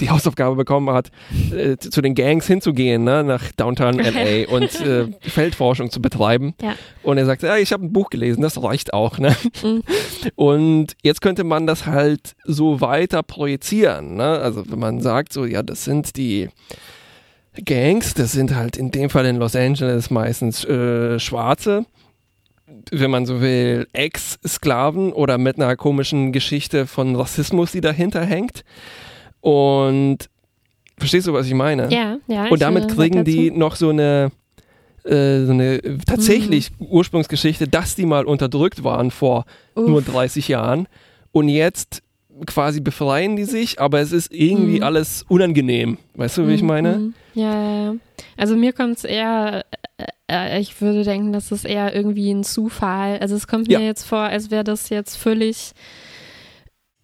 die Hausaufgabe bekommen hat, äh, zu den Gangs hinzugehen, ne, nach Downtown LA <laughs> und äh, Feldforschung zu betreiben. Ja. Und er sagte, ja, ich habe ein Buch gelesen, das reicht auch. Ne? Mhm. Und jetzt könnte man das halt so weiter projizieren. Ne? Also wenn man sagt, so, ja, das sind die Gangs, das sind halt in dem Fall in Los Angeles meistens äh, Schwarze wenn man so will, Ex-Sklaven oder mit einer komischen Geschichte von Rassismus, die dahinter hängt. Und verstehst du, was ich meine? Ja, ja. Und damit äh, kriegen die noch so eine, äh, so eine tatsächlich mhm. Ursprungsgeschichte, dass die mal unterdrückt waren vor Uff. nur 30 Jahren. Und jetzt quasi befreien die sich, aber es ist irgendwie mhm. alles unangenehm. Weißt du, wie ich mhm, meine? Mhm. Ja. Also mir kommt es eher äh, ich würde denken, das ist eher irgendwie ein Zufall. Also es kommt Ja. mir jetzt vor, als wäre das jetzt völlig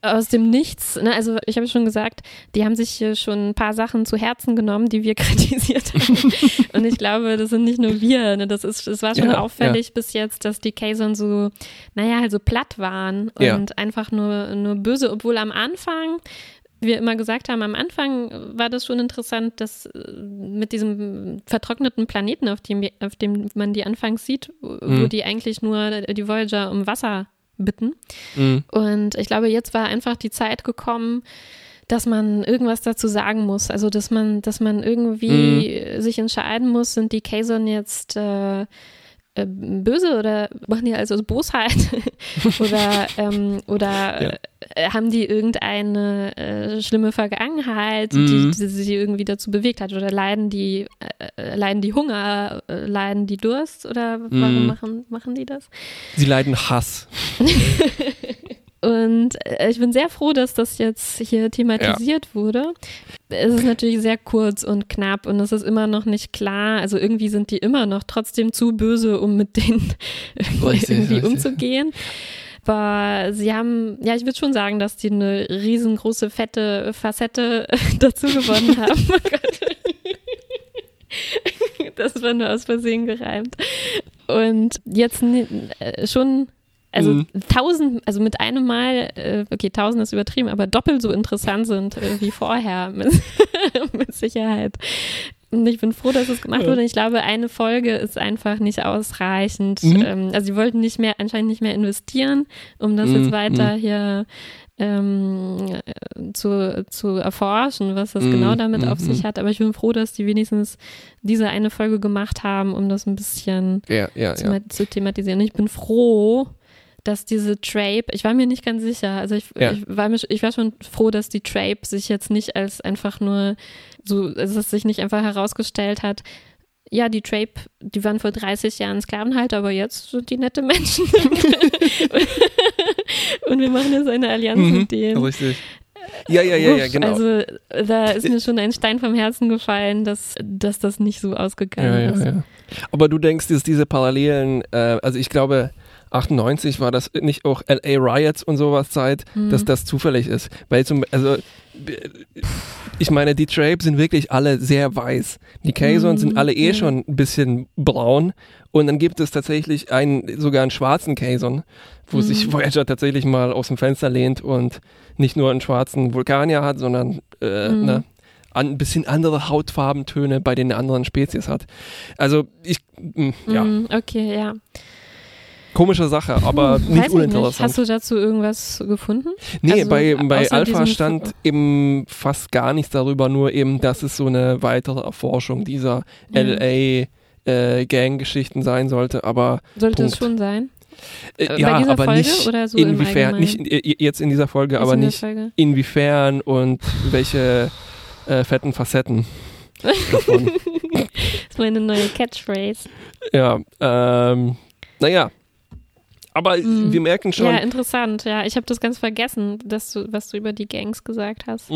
aus dem Nichts. Ne? Also ich habe schon gesagt, die haben sich hier schon ein paar Sachen zu Herzen genommen, die wir <laughs> kritisiert haben. Und ich glaube, das sind nicht nur wir. Ne? Das ist, es war schon Ja, auffällig bis jetzt, dass die Kayson so, naja, halt so platt waren und Ja. einfach nur, nur böse, obwohl am Anfang wir immer gesagt haben, am Anfang war das schon interessant, dass äh, mit diesem vertrockneten Planeten, auf dem, auf dem man die anfangs sieht, wo Mhm. die eigentlich nur die Voyager um Wasser bitten. Mhm. Und ich glaube, jetzt war einfach die Zeit gekommen, dass man irgendwas dazu sagen muss. Also, dass man, dass man irgendwie Mhm. sich entscheiden muss, sind die Kayson jetzt äh, äh, böse oder machen die also aus Bosheit? <laughs> oder ähm, oder Ja. äh, haben die irgendeine äh, schlimme Vergangenheit, Mhm. die, die sie irgendwie dazu bewegt hat? Oder leiden die, äh, äh, leiden die Hunger, leiden die Durst? Oder warum Mhm. machen, machen die das? Sie leiden Hass. <laughs> Und äh, ich bin sehr froh, dass das jetzt hier thematisiert wurde. Es ist natürlich sehr kurz und knapp und es ist immer noch nicht klar. Also irgendwie sind die immer noch trotzdem zu böse, um mit denen <laughs> Richtig, irgendwie richtig. umzugehen. Aber sie haben, ja, ich würde schon sagen, dass die eine riesengroße, fette Facette <laughs> dazu gewonnen <laughs> haben. Oh. Das war nur aus Versehen gereimt. Und jetzt äh, schon, also Mhm. tausend, also mit einem Mal, äh, okay, tausend ist übertrieben, aber doppelt so interessant sind äh, wie vorher, <laughs> mit, mit Sicherheit. Und ich bin froh, dass es gemacht wurde. Ich glaube, eine Folge ist einfach nicht ausreichend. Mhm. Ähm, also sie wollten nicht mehr, anscheinend nicht mehr investieren, um das Mhm, jetzt weiter hier ähm, äh, zu, zu erforschen, was das Mhm, genau damit auf mhm, sich mhm. hat. Aber ich bin froh, dass die wenigstens diese eine Folge gemacht haben, um das ein bisschen Ja, ja, zu, ja. zu thematisieren. Ich bin froh, dass diese Trape, ich war mir nicht ganz sicher, also ich, Ja. ich, war, mir, ich war schon froh, dass die Trape sich jetzt nicht als einfach nur so, also dass es sich nicht einfach herausgestellt hat, ja, die Trape, die waren vor 30 Jahren Sklavenhalter, aber jetzt sind die nette Menschen. <laughs> Und wir machen jetzt eine Allianz Mhm, mit denen. Richtig. Ja, ja, ja, ja, genau. Also da ist mir schon ein Stein vom Herzen gefallen, dass, dass das nicht so ausgegangen Ja, ist. ja, ja. Aber du denkst, dass diese Parallelen, äh, also ich glaube, 98 war das nicht auch LA Riots und sowas Zeit, Mhm. dass das zufällig ist. Weil zum, also, ich meine, die Trapes sind wirklich alle sehr weiß. Die Kazon Mhm, sind alle eh schon ein bisschen braun. Und dann gibt es tatsächlich einen, sogar einen schwarzen Kazon, wo Mhm. sich Voyager tatsächlich mal aus dem Fenster lehnt und nicht nur einen schwarzen Vulkanier hat, sondern äh, Mhm. ne, ein bisschen andere Hautfarbentöne bei den anderen Spezies hat. Also ich, mh, ja, Mhm, okay, ja. Komische Sache, aber Hm, nicht uninteressant. Hast du dazu irgendwas gefunden? Nee, Also, bei, bei Alpha stand Foto. eben fast gar nichts darüber, nur eben, dass es so eine weitere Erforschung dieser Ja. LA äh, Gang-Geschichten sein sollte, aber Sollte es Punkt. schon sein? äh, Äh, ja, aber Folge nicht so inwiefern, nicht äh, jetzt in dieser Folge, Ist aber in nicht Folge? inwiefern und welche äh, fetten Facetten davon. <laughs> Das ist meine neue Catchphrase. ja, ähm, naja, aber Mhm. wir merken schon, Ja, interessant. Ja, ich habe das ganz vergessen, dass du, was du über die Gangs gesagt hast.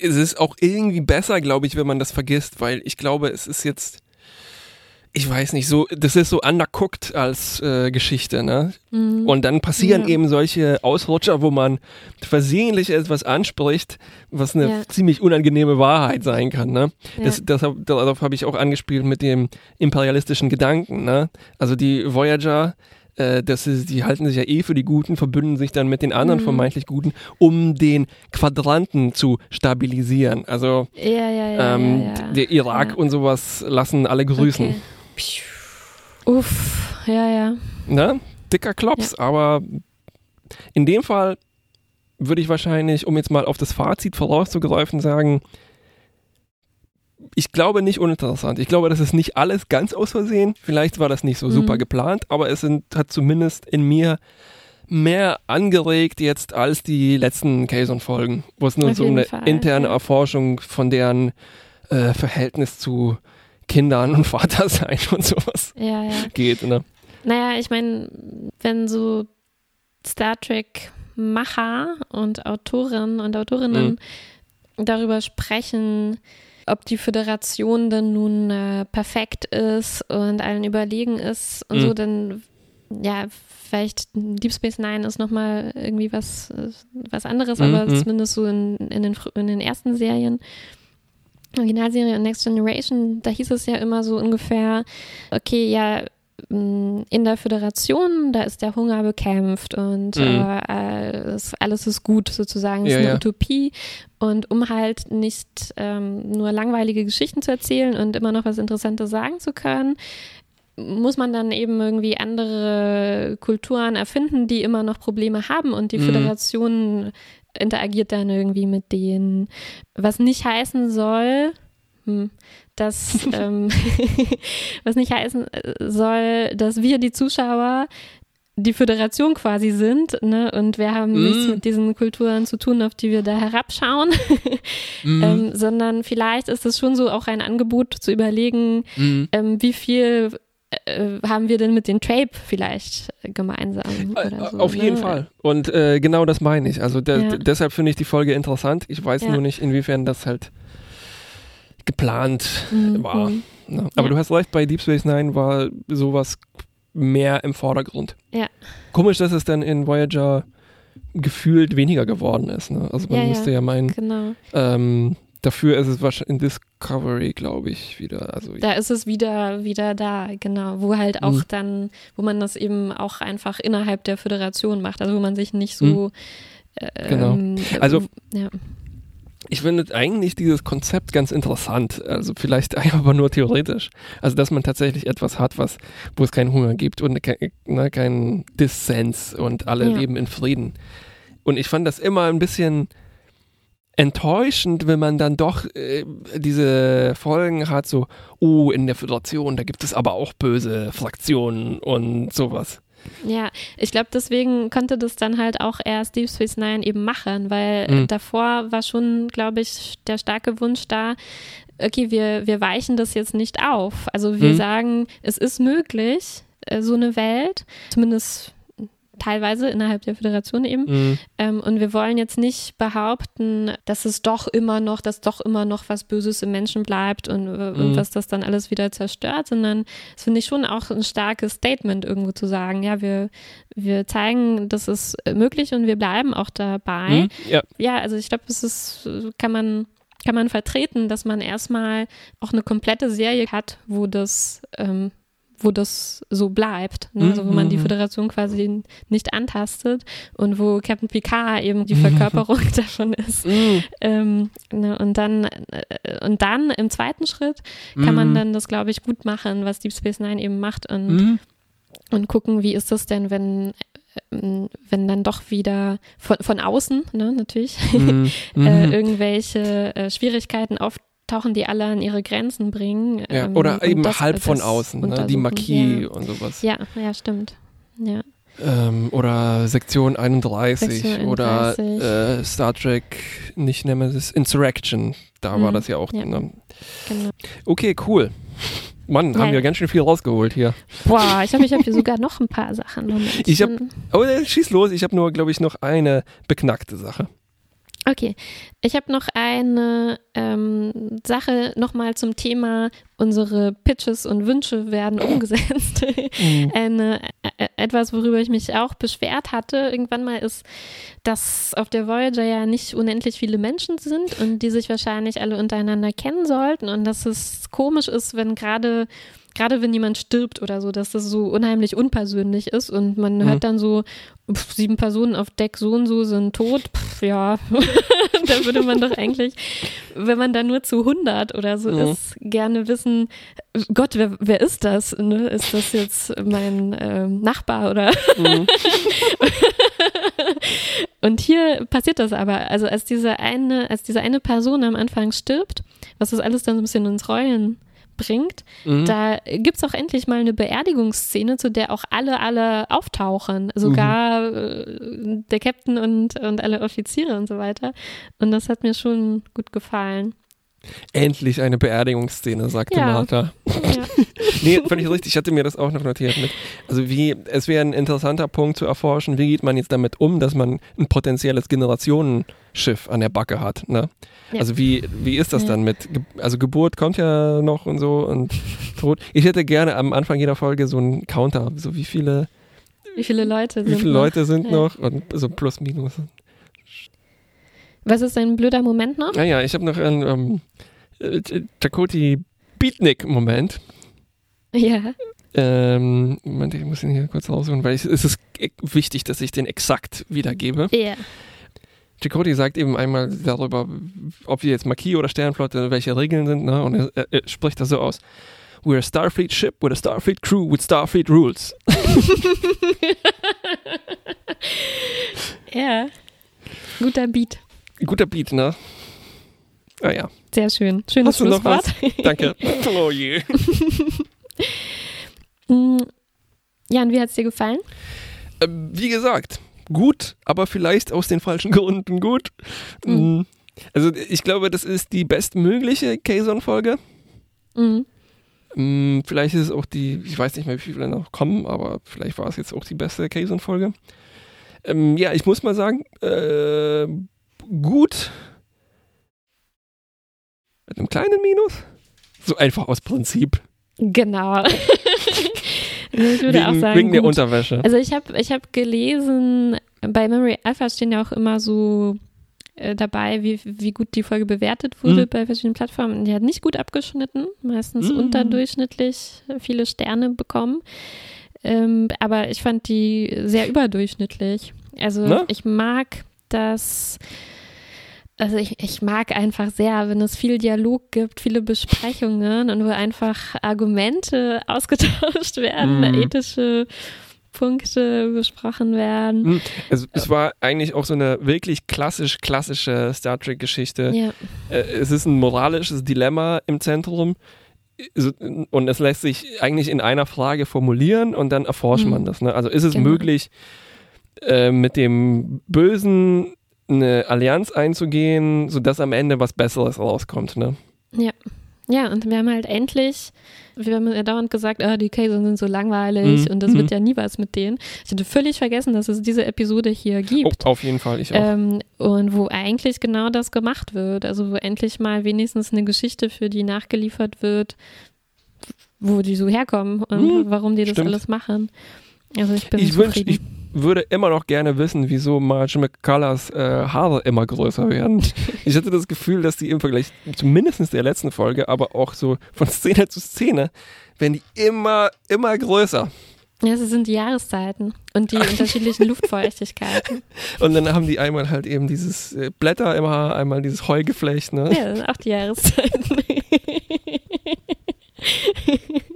es ist auch irgendwie besser, glaube ich, wenn man das vergisst, weil ich glaube, es ist jetzt, ich weiß nicht, so, das ist so undercooked als äh, Geschichte, ne? Mhm. Und dann passieren Ja. eben solche Ausrutscher, wo man versehentlich etwas anspricht, was eine Ja. ziemlich unangenehme Wahrheit sein kann, ne? Ja. Das, deshalb, darauf habe ich auch angespielt mit dem imperialistischen Gedanken, ne? Also die Voyager, äh, das ist, die halten sich ja eh für die Guten, verbünden sich dann mit den anderen Mhm. vermeintlich Guten, um den Quadranten zu stabilisieren. Also ja, ja, ähm, der Irak und sowas lassen alle grüßen. Okay. Uff, ja, ja. Ne? Dicker Klops, aber in dem Fall würde ich wahrscheinlich, um jetzt mal auf das Fazit vorauszugreifen, sagen, ich glaube nicht uninteressant. Ich glaube, das ist nicht alles ganz aus Versehen. Vielleicht war das nicht so Mhm. super geplant, aber es sind, hat zumindest in mir mehr angeregt jetzt als die letzten Kazon-Folgen, wo es nur Auf so eine Fall, interne. Erforschung von deren äh, Verhältnis zu Kindern und <laughs> Vatersein und sowas Ja, ja. geht. Ne? Naja, ich meine, wenn so Star Trek-Macher und Autorinnen und Autorinnen Mhm. darüber sprechen, ob die Föderation denn nun äh, perfekt ist und allen überlegen ist und Mhm. so, dann ja, vielleicht Deep Space Nine ist nochmal irgendwie was, äh, was anderes, Mhm, aber mhm. zumindest so in, in, den, in den ersten Serien. Originalserie und Next Generation, da hieß es ja immer so ungefähr, okay, ja, in der Föderation, da ist der Hunger bekämpft und Mhm. äh, es, alles ist gut sozusagen, es Ja, ist eine ja. Utopie. Und um halt nicht ähm, nur langweilige Geschichten zu erzählen und immer noch was Interessantes sagen zu können, muss man dann eben irgendwie andere Kulturen erfinden, die immer noch Probleme haben und die Mhm. Föderation interagiert dann irgendwie mit denen. Was nicht heißen soll, hm, dass, ähm, <laughs> was nicht heißen äh, soll, dass wir die Zuschauer die Föderation quasi sind, ne? Und wir haben Mhm. nichts mit diesen Kulturen zu tun, auf die wir da herabschauen, <laughs> Mhm. ähm, sondern vielleicht ist es schon so auch ein Angebot zu überlegen, Mhm. ähm, wie viel äh, haben wir denn mit den Trape vielleicht äh, gemeinsam? Oder so, Auf jeden ne? Fall. Und äh, genau das meine ich. Also de Ja. deshalb finde ich die Folge interessant. Ich weiß Ja. nur nicht, inwiefern das halt geplant Mhm. war. Ne? Aber Ja. du hast recht, bei Deep Space Nine war sowas mehr im Vordergrund. Ja. Komisch, dass es dann in Voyager gefühlt weniger geworden ist. Ne? Also man Ja, ja. müsste ja meinen, Genau. ähm, dafür ist es wahrscheinlich in Discovery, glaube ich, wieder. Also Da ist es wieder, wieder da, genau, wo halt auch Mhm. dann, wo man das eben auch einfach innerhalb der Föderation macht, also wo man sich nicht so äh, Genau. ähm, Also- ja. Ich finde eigentlich dieses Konzept ganz interessant. Also vielleicht <laughs> aber nur theoretisch. Also dass man tatsächlich etwas hat, was, wo es keinen Hunger gibt und ke ne, keinen Dissens und alle Ja. leben in Frieden. Und ich fand das immer ein bisschen enttäuschend, wenn man dann doch äh, diese Folgen hat, so, oh, in der Föderation, da gibt es aber auch böse Fraktionen und sowas. Ja, ich glaube, deswegen konnte das dann halt auch erst Deep Space Nine eben machen, weil Mhm. davor war schon, glaube ich, der starke Wunsch da, okay, wir, wir weichen das jetzt nicht auf. Also wir Mhm. sagen, es ist möglich, äh, so eine Welt, zumindest teilweise innerhalb der Föderation eben. Mhm. Ähm, und wir wollen jetzt nicht behaupten, dass es doch immer noch, dass doch immer noch was Böses im Menschen bleibt und, äh, und Mhm. was das dann alles wieder zerstört, sondern das finde ich schon auch ein starkes Statement irgendwo zu sagen, ja, wir, wir zeigen, das ist möglich und wir bleiben auch dabei. Mhm. Ja. Ja, also ich glaube, das ist, kann man, kann man vertreten, dass man erstmal auch eine komplette Serie hat, wo das, ähm, wo das so bleibt, ne? also wo man die Mhm. Föderation quasi nicht antastet und wo Captain Picard eben die Verkörperung <laughs> davon ist. Mhm. Ähm, ne? Und dann äh, und dann im zweiten Schritt kann man Mhm. dann das, glaube ich, gut machen, was Deep Space Nine eben macht und Mhm. und gucken, wie ist das denn, wenn, ähm, wenn dann doch wieder von, von außen, ne, natürlich, Mhm. <laughs> äh, Mhm. irgendwelche äh, Schwierigkeiten auftauchen, die alle an ihre Grenzen bringen. Ja, ähm, oder eben das- halb von außen, ne? die. Marquis und sowas. Ja. ja, ja, stimmt. Ja, Ähm, oder Sektion 31 Sektion oder 31. äh, Star Trek, nicht Nemesis, Insurrection. Da war Mhm, das ja auch. ja. Ne? genau. Okay, cool. Mann, haben Ja. wir ganz schön viel rausgeholt hier. Boah, ich habe ich hab hier sogar noch ein paar Sachen. Moment. Ich hab- Aber äh, schieß los, ich habe nur, glaube ich, noch eine beknackte Sache. Okay, ich habe noch eine ähm, Sache nochmal zum Thema, unsere Pitches und Wünsche werden <coughs> umgesetzt. eine, äh, etwas, worüber ich mich auch beschwert hatte, irgendwann mal ist, dass auf der Voyager ja nicht unendlich viele Menschen sind und die sich wahrscheinlich alle untereinander kennen sollten und dass es komisch ist, wenn gerade gerade wenn jemand stirbt oder so, dass das so unheimlich unpersönlich ist und man Mhm. hört dann so, pf, sieben Personen auf Deck so und so sind tot, pf, ja, <laughs> da würde man doch eigentlich, wenn man da nur zu 100 oder so Mhm. ist, gerne wissen, Gott, wer, wer ist das? Ne? Ist das jetzt mein ähm, Nachbar oder? Mhm. <laughs> Und hier passiert das aber. Also als diese eine, als diese eine Person am Anfang stirbt, was das alles dann so ein bisschen ins Rollen bringt, Mhm. da gibt's auch endlich mal eine Beerdigungsszene, zu der auch alle, alle auftauchen. Sogar äh, der Captain und, und alle Offiziere und so weiter. Und das hat mir schon gut gefallen. Endlich eine Beerdigungsszene, sagte Ja. Martha. Ja. <laughs> Nee, völlig richtig. Ich hatte mir das auch noch notiert mit. Also wie, es wäre ein interessanter Punkt zu erforschen, wie geht man jetzt damit um, dass man ein potenzielles Generationenschiff an der Backe hat. Ne? Ja. Also wie, wie ist das dann mit, also Geburt kommt ja noch und so und Tod. Ich hätte gerne am Anfang jeder Folge so einen Counter, so wie viele, Wie viele Leute sind wie viele noch? Leute sind noch und so plus minus. Was ist ein blöder Moment noch? Naja, ich habe noch einen ähm, äh, Chakoti Beatnik-Moment. Ja. Ähm, Moment, ich muss ihn hier kurz rausholen, weil ich, es ist wichtig, dass ich den exakt wiedergebe. Ja. Chakoti sagt eben einmal darüber, ob wir jetzt Marquis oder Sternflotte, welche Regeln sind, ne? und er, er, er spricht das so aus. We're a Starfleet ship with a Starfleet crew with Starfleet rules. <laughs> <laughs> Ja. Guter Beat. Guter Beat, ne? Ah ja, Sehr schön. Schönes Hast du noch Schlusswort. <laughs> danke. oh je. <laughs> Mm, Jan, wie hat's dir gefallen? Ähm, wie gesagt, gut, aber vielleicht aus den falschen Gründen gut. Mhm. Also ich glaube, das ist die bestmögliche Kazon-Folge. Mhm. Mm, Vielleicht ist es auch die, ich weiß nicht mehr, wie viele noch kommen, aber vielleicht war es jetzt auch die beste Kazon-Folge. Ähm, ja, ich muss mal sagen, äh, gut. Mit einem kleinen Minus. So einfach aus Prinzip. Genau. <laughs> ich würde auch wegen sagen, wegen der gut. Unterwäsche. Also ich habe ich hab gelesen, bei Memory Alpha stehen ja auch immer so äh, dabei, wie, wie gut die Folge bewertet wurde Mhm. bei verschiedenen Plattformen. Die hat nicht gut abgeschnitten, meistens Mhm. unterdurchschnittlich viele Sterne bekommen. Ähm, aber ich fand die sehr überdurchschnittlich. Also Ne? ich mag das, also ich, ich mag einfach sehr, wenn es viel Dialog gibt, viele Besprechungen und wo einfach Argumente <laughs> ausgetauscht werden, Mhm. ethische Punkte besprochen werden. Also es war eigentlich auch so eine wirklich klassisch klassische Star Trek Geschichte. Ja, Äh, Es ist ein moralisches Dilemma im Zentrum und es lässt sich eigentlich in einer Frage formulieren und dann erforscht Mhm. man das. Ne? Also ist es Genau. möglich, äh, mit dem Bösen eine Allianz einzugehen, sodass am Ende was Besseres rauskommt. Ne? ja, und wir haben halt endlich, wir haben ja dauernd gesagt, ah, die Cases sind so langweilig Mhm. und das Mhm. wird ja nie was mit denen. Ich hatte völlig vergessen, dass es diese Episode hier gibt. Oh, auf jeden Fall, ich auch. Ähm, und wo eigentlich genau das gemacht wird. Also wo endlich mal wenigstens eine Geschichte für die nachgeliefert wird, wo die so herkommen und Hm, warum die das stimmt. alles machen. Also ich bin ich wünsch, zufrieden. ich würde immer noch gerne wissen, wieso Marge McCullers äh, Haare immer größer werden. <laughs> ich hatte das Gefühl, dass die im Vergleich zumindest der letzten Folge, aber auch so von Szene zu Szene, werden die immer, immer größer. ja, es sind die Jahreszeiten und die <laughs> unterschiedlichen Luftfeuchtigkeiten. Und dann haben die einmal halt eben dieses äh, Blätter im Haar, einmal dieses Heugeflecht. Ne? Ja, das sind auch die Jahreszeiten. <laughs>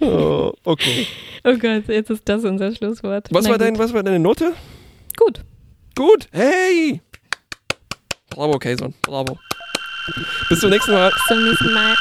Oh, okay. oh Gott, jetzt ist das unser Schlusswort. Was Na war, gut. dein, was war deine Note? Gut. Gut. Hey! Bravo, Kayson. Bravo. Bis zum nächsten Mal. Bis zum nächsten Mal.